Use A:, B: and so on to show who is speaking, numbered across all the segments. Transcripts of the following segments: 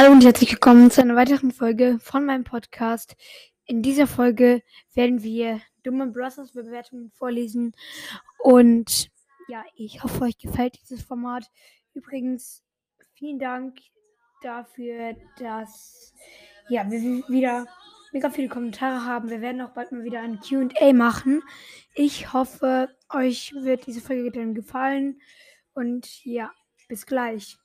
A: Hallo und herzlich willkommen zu einer weiteren Folge von meinem Podcast. In dieser Folge werden wir dumme Brothers Bewertungen vorlesen und ja, ich hoffe, euch gefällt dieses Format. Übrigens, vielen Dank dafür, dass ja, wir wieder mega viele Kommentare haben. Wir werden auch bald mal wieder ein Q&A machen. Ich hoffe, euch wird diese Folge dann gefallen und ja, bis gleich.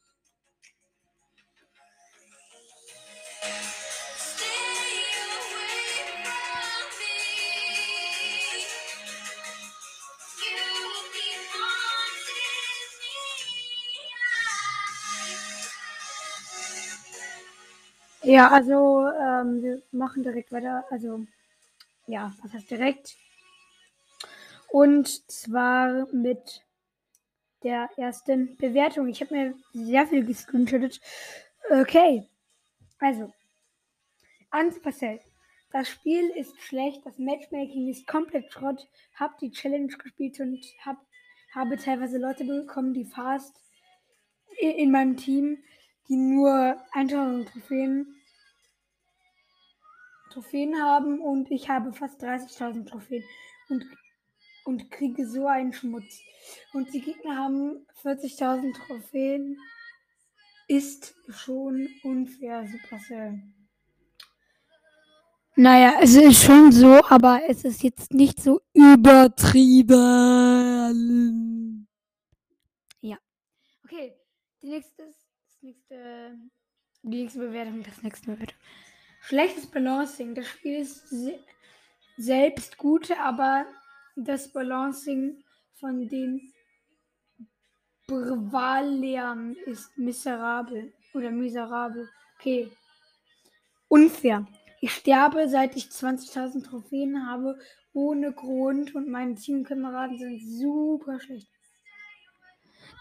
A: Ja, also ähm, wir machen direkt weiter. Also ja, was heißt direkt? Und zwar mit der ersten Bewertung. Ich habe mir sehr viel gescreenshottet. Okay, also Anspacell. Das Spiel ist schlecht, das Matchmaking ist komplett Schrott. Hab die Challenge gespielt und hab, habe teilweise Leute bekommen, die fast in meinem Team, die nur 1000 Trophäen Trophäen haben und ich habe fast 30.000 Trophäen und, und kriege so einen Schmutz. Und die Gegner haben 40.000 Trophäen. Ist schon unfair, Supercell. Naja, es ist schon so, aber es ist jetzt nicht so übertrieben. Ja. Okay, die nächste, das nächste, die nächste Bewertung, das nächste Bewertung. Schlechtes Balancing. Das Spiel ist se selbst gut, aber das Balancing von den Bravalian ist miserabel. Oder miserabel. Okay. Unfair. Ich sterbe, seit ich 20.000 Trophäen habe, ohne Grund und meine Teamkameraden sind super schlecht.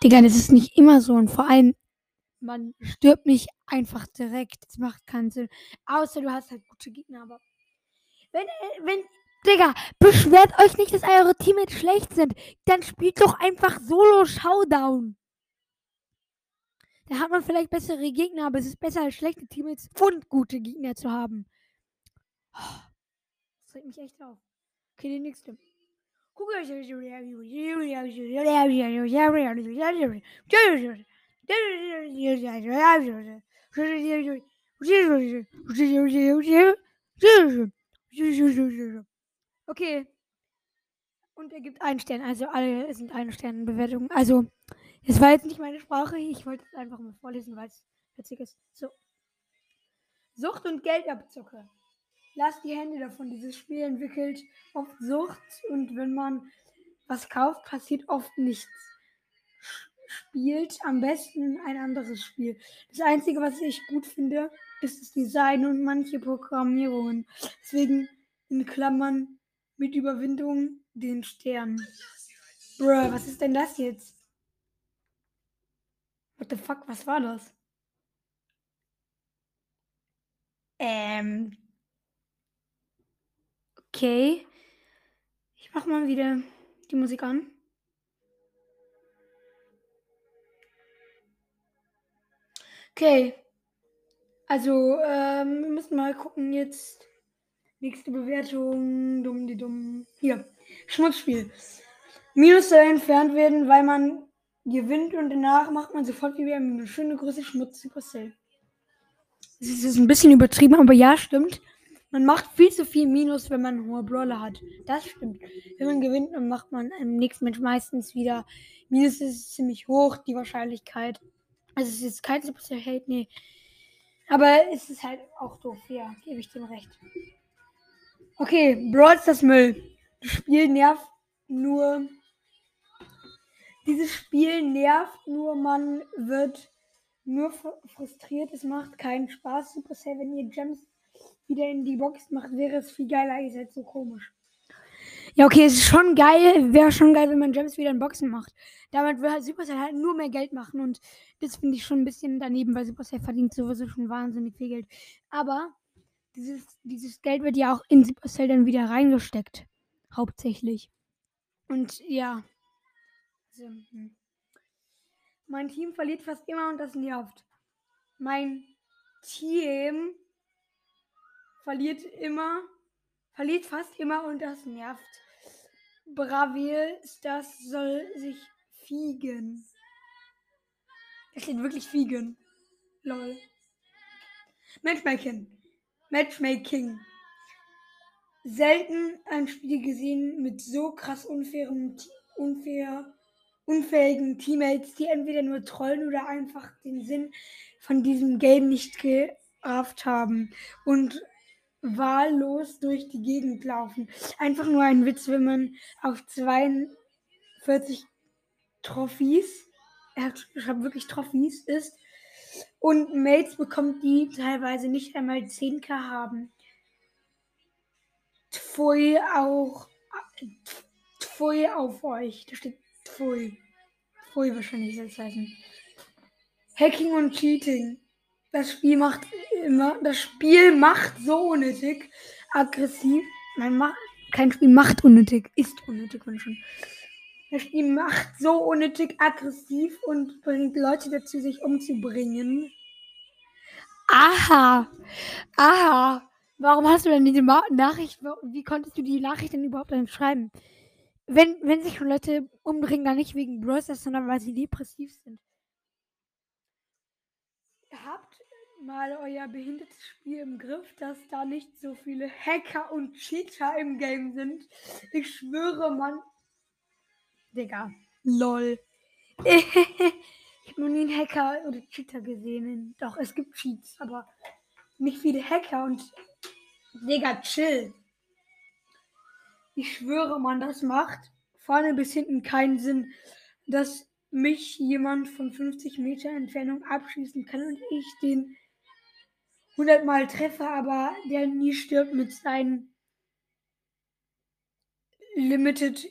A: Digga, das ist nicht immer so und vor allem man stirbt nicht einfach direkt. Das macht keinen Sinn. Außer du hast halt gute Gegner, aber. Wenn, wenn, Digga, beschwert euch nicht, dass eure Teammates schlecht sind. Dann spielt doch einfach Solo Showdown. Da hat man vielleicht bessere Gegner, aber es ist besser als schlechte Teammates und gute Gegner zu haben. Das regt mich echt auf. Okay, die nächste. Guckt euch Okay. Und er gibt einen Stern. Also alle sind eine Sternbewertung. Also, es war jetzt nicht meine Sprache. Ich wollte es einfach mal vorlesen, weil es witzig ist. So. Sucht und Geldabzocke. Lasst die Hände davon. Dieses Spiel entwickelt oft Sucht und wenn man was kauft, passiert oft nichts spielt am besten ein anderes Spiel. Das Einzige, was ich gut finde, ist das Design und manche Programmierungen. Deswegen in Klammern mit Überwindung den Stern. Bruh, was ist denn das jetzt? What the fuck, was war das? Ähm. Okay. Ich mach mal wieder die Musik an. Okay. Also, ähm, wir müssen mal gucken jetzt. Nächste Bewertung. Dumm, die dumm. Hier. Schmutzspiel. Minus soll entfernt werden, weil man gewinnt und danach macht man sofort wieder eine schöne große Schmutz Supercell. Das ist ein bisschen übertrieben, aber ja, stimmt. Man macht viel zu viel Minus, wenn man hohe Brawler hat. Das stimmt. Wenn man gewinnt, dann macht man im nächsten Match meistens wieder Minus ist ziemlich hoch, die Wahrscheinlichkeit. Also es ist kein Supercell Hate, nee. Aber es ist halt auch doof, ja, gebe ich dem recht. Okay, Brawl ist das Müll. Das Spiel nervt nur. Dieses Spiel nervt nur, man wird nur frustriert. Es macht keinen Spaß. Supercell, wenn ihr Gems wieder in die Box macht, wäre es viel geiler. Ihr seid so komisch. Ja, okay, es ist schon geil. Wäre schon geil, wenn man Gems wieder in Boxen macht. Damit würde halt Supercell halt nur mehr Geld machen. Und das finde ich schon ein bisschen daneben, weil Supercell verdient sowieso schon wahnsinnig viel Geld. Aber dieses, dieses Geld wird ja auch in Supercell dann wieder reingesteckt. Hauptsächlich. Und ja. Also, hm. Mein Team verliert fast immer und das nervt. Mein Team verliert immer, verliert fast immer und das nervt. Bravil, das soll sich fiegen. Es steht wirklich fiegen. Lol. Matchmaking. Matchmaking. Selten ein Spiel gesehen mit so krass unfairen, unfair, unfähigen Teammates, die entweder nur trollen oder einfach den Sinn von diesem Game nicht gerafft haben und wahllos durch die Gegend laufen. Einfach nur ein Witz, wenn man auf 42 Trophys, er hat wirklich Trophys, ist und Mates bekommt, die teilweise nicht einmal 10k haben. Tfui auch. Tfui auf euch. Da steht Tfui. Tfui wahrscheinlich soll es heißen. Hacking und Cheating. Das Spiel macht immer. Das Spiel macht so unnötig. Aggressiv. Nein, macht, kein Spiel macht unnötig. Ist unnötig, wenn schon. Das Spiel macht so unnötig aggressiv und bringt Leute dazu, sich umzubringen. Aha. Aha. Warum hast du denn diese Nachricht, wie konntest du die Nachricht denn überhaupt dann schreiben? Wenn, wenn sich Leute umbringen, dann nicht wegen Browsers, sondern weil sie depressiv sind. Ihr habt mal euer behindertes Spiel im Griff, dass da nicht so viele Hacker und Cheater im Game sind. Ich schwöre, man, Digga. Lol. ich habe noch nie einen Hacker oder Cheater gesehen. Doch, es gibt Cheats, aber nicht viele Hacker und. Digga, chill. Ich schwöre, man, das macht vorne bis hinten keinen Sinn, dass mich jemand von 50 Meter Entfernung abschießen kann und ich den 100 Mal treffe, aber der nie stirbt mit seinen Limited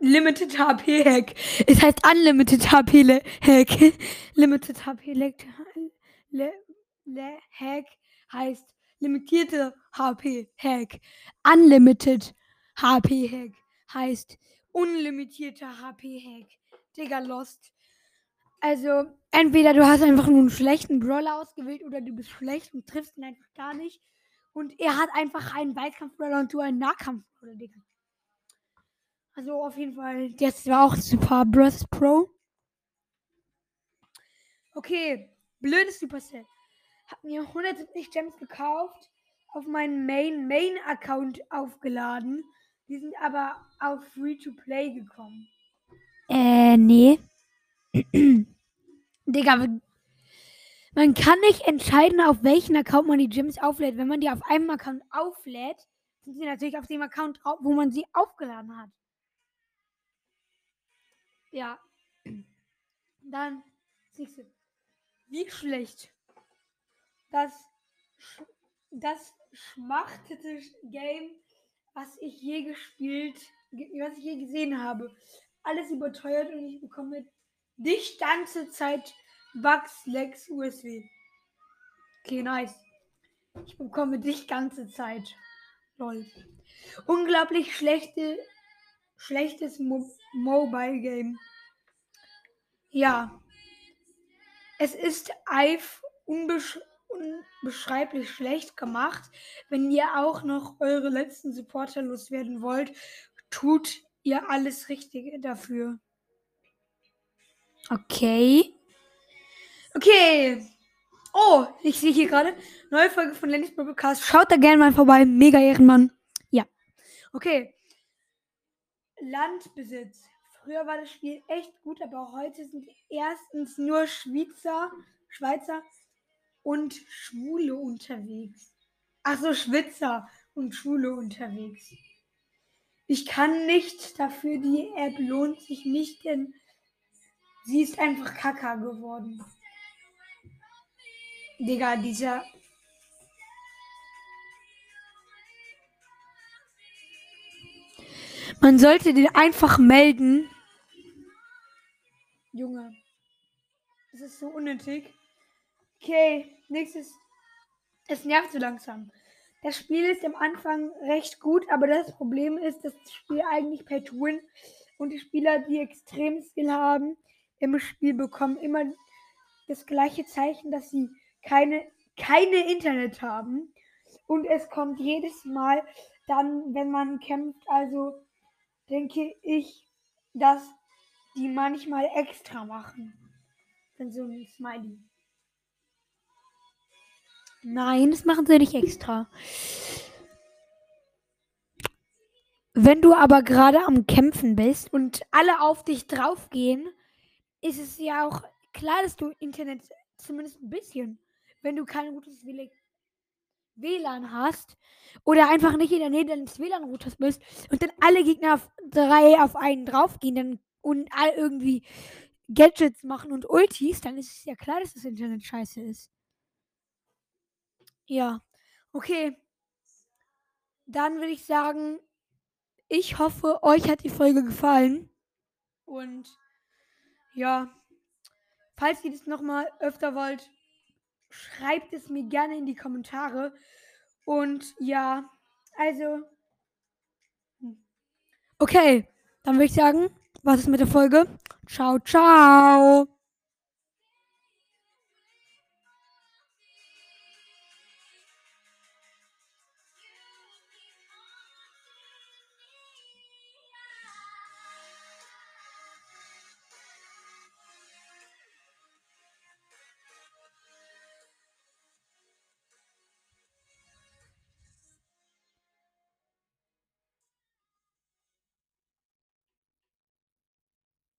A: Limited HP Hack. Es heißt Unlimited HP Hack. Limited HP Le, Hack heißt limitierte HP Hack. Unlimited HP Hack heißt unlimitierter HP Hack. Digga, Lost. Also, entweder du hast einfach nur einen schlechten Brawler ausgewählt oder du bist schlecht und triffst ihn einfach gar nicht. Und er hat einfach einen Weitkampf-Brawler und du einen Nahkampf-Brawler, Digga. Also auf jeden Fall, das war auch Super Bros Pro. Okay, blödes Supercell. Hab mir 170 Gems gekauft, auf meinen Main Main Account aufgeladen. Die sind aber auf Free to Play gekommen.
B: Äh, nee. Digga, man kann nicht entscheiden, auf welchen Account man die Gems auflädt. Wenn man die auf einem Account auflädt, sind sie natürlich auf dem Account, wo man sie aufgeladen hat.
A: Ja. Dann siehst du, wie schlecht das, das schmachtete Game, was ich je gespielt, was ich je gesehen habe. Alles überteuert und ich bekomme dich ganze Zeit Bugs, Lex, USW. Okay, nice. Ich bekomme dich ganze Zeit. Lol. Unglaublich schlechte schlechtes Mo Mobile Game. Ja. Es ist Eif unbesch unbeschreiblich schlecht gemacht. Wenn ihr auch noch eure letzten Supporter loswerden wollt, tut ihr alles Richtige dafür.
B: Okay.
A: Okay. Oh, ich sehe hier gerade neue Folge von Lennys Podcast. Schaut da gerne mal vorbei. Mega Ehrenmann. Ja. Okay. Landbesitz. Früher war das Spiel echt gut, aber heute sind erstens nur Schweizer, Schweizer und Schwule unterwegs. Achso, Schwitzer und Schwule unterwegs. Ich kann nicht dafür, die App lohnt sich nicht, denn sie ist einfach kacker geworden. Digga, dieser Man sollte den einfach melden. Junge. Das ist so unnötig. Okay, nächstes. Es nervt so langsam. Das Spiel ist am Anfang recht gut, aber das Problem ist, dass das Spiel eigentlich Pay to Win und die Spieler, die extrem Skill haben, im Spiel bekommen immer das gleiche Zeichen, dass sie keine, keine Internet haben. Und es kommt jedes Mal dann, wenn man kämpft. Also denke ich, dass die manchmal extra machen. Wenn so ein Smiley.
B: Nein, das machen sie nicht extra. Wenn du aber gerade am Kämpfen bist und alle auf dich draufgehen, ist es ja auch klar, dass du Internet zumindest ein bisschen, wenn du kein gutes WLAN hast oder einfach nicht in der Nähe deines WLAN-Routers bist und dann alle Gegner auf drei auf einen draufgehen dann, und all irgendwie Gadgets machen und Ultis, dann ist es ja klar, dass das Internet scheiße ist. Ja, okay. Dann würde ich sagen, ich hoffe, euch hat die Folge gefallen. Und ja, falls ihr das nochmal öfter wollt, schreibt es mir gerne in die Kommentare. Und ja, also. Okay, dann würde ich sagen, was ist mit der Folge? Ciao, ciao.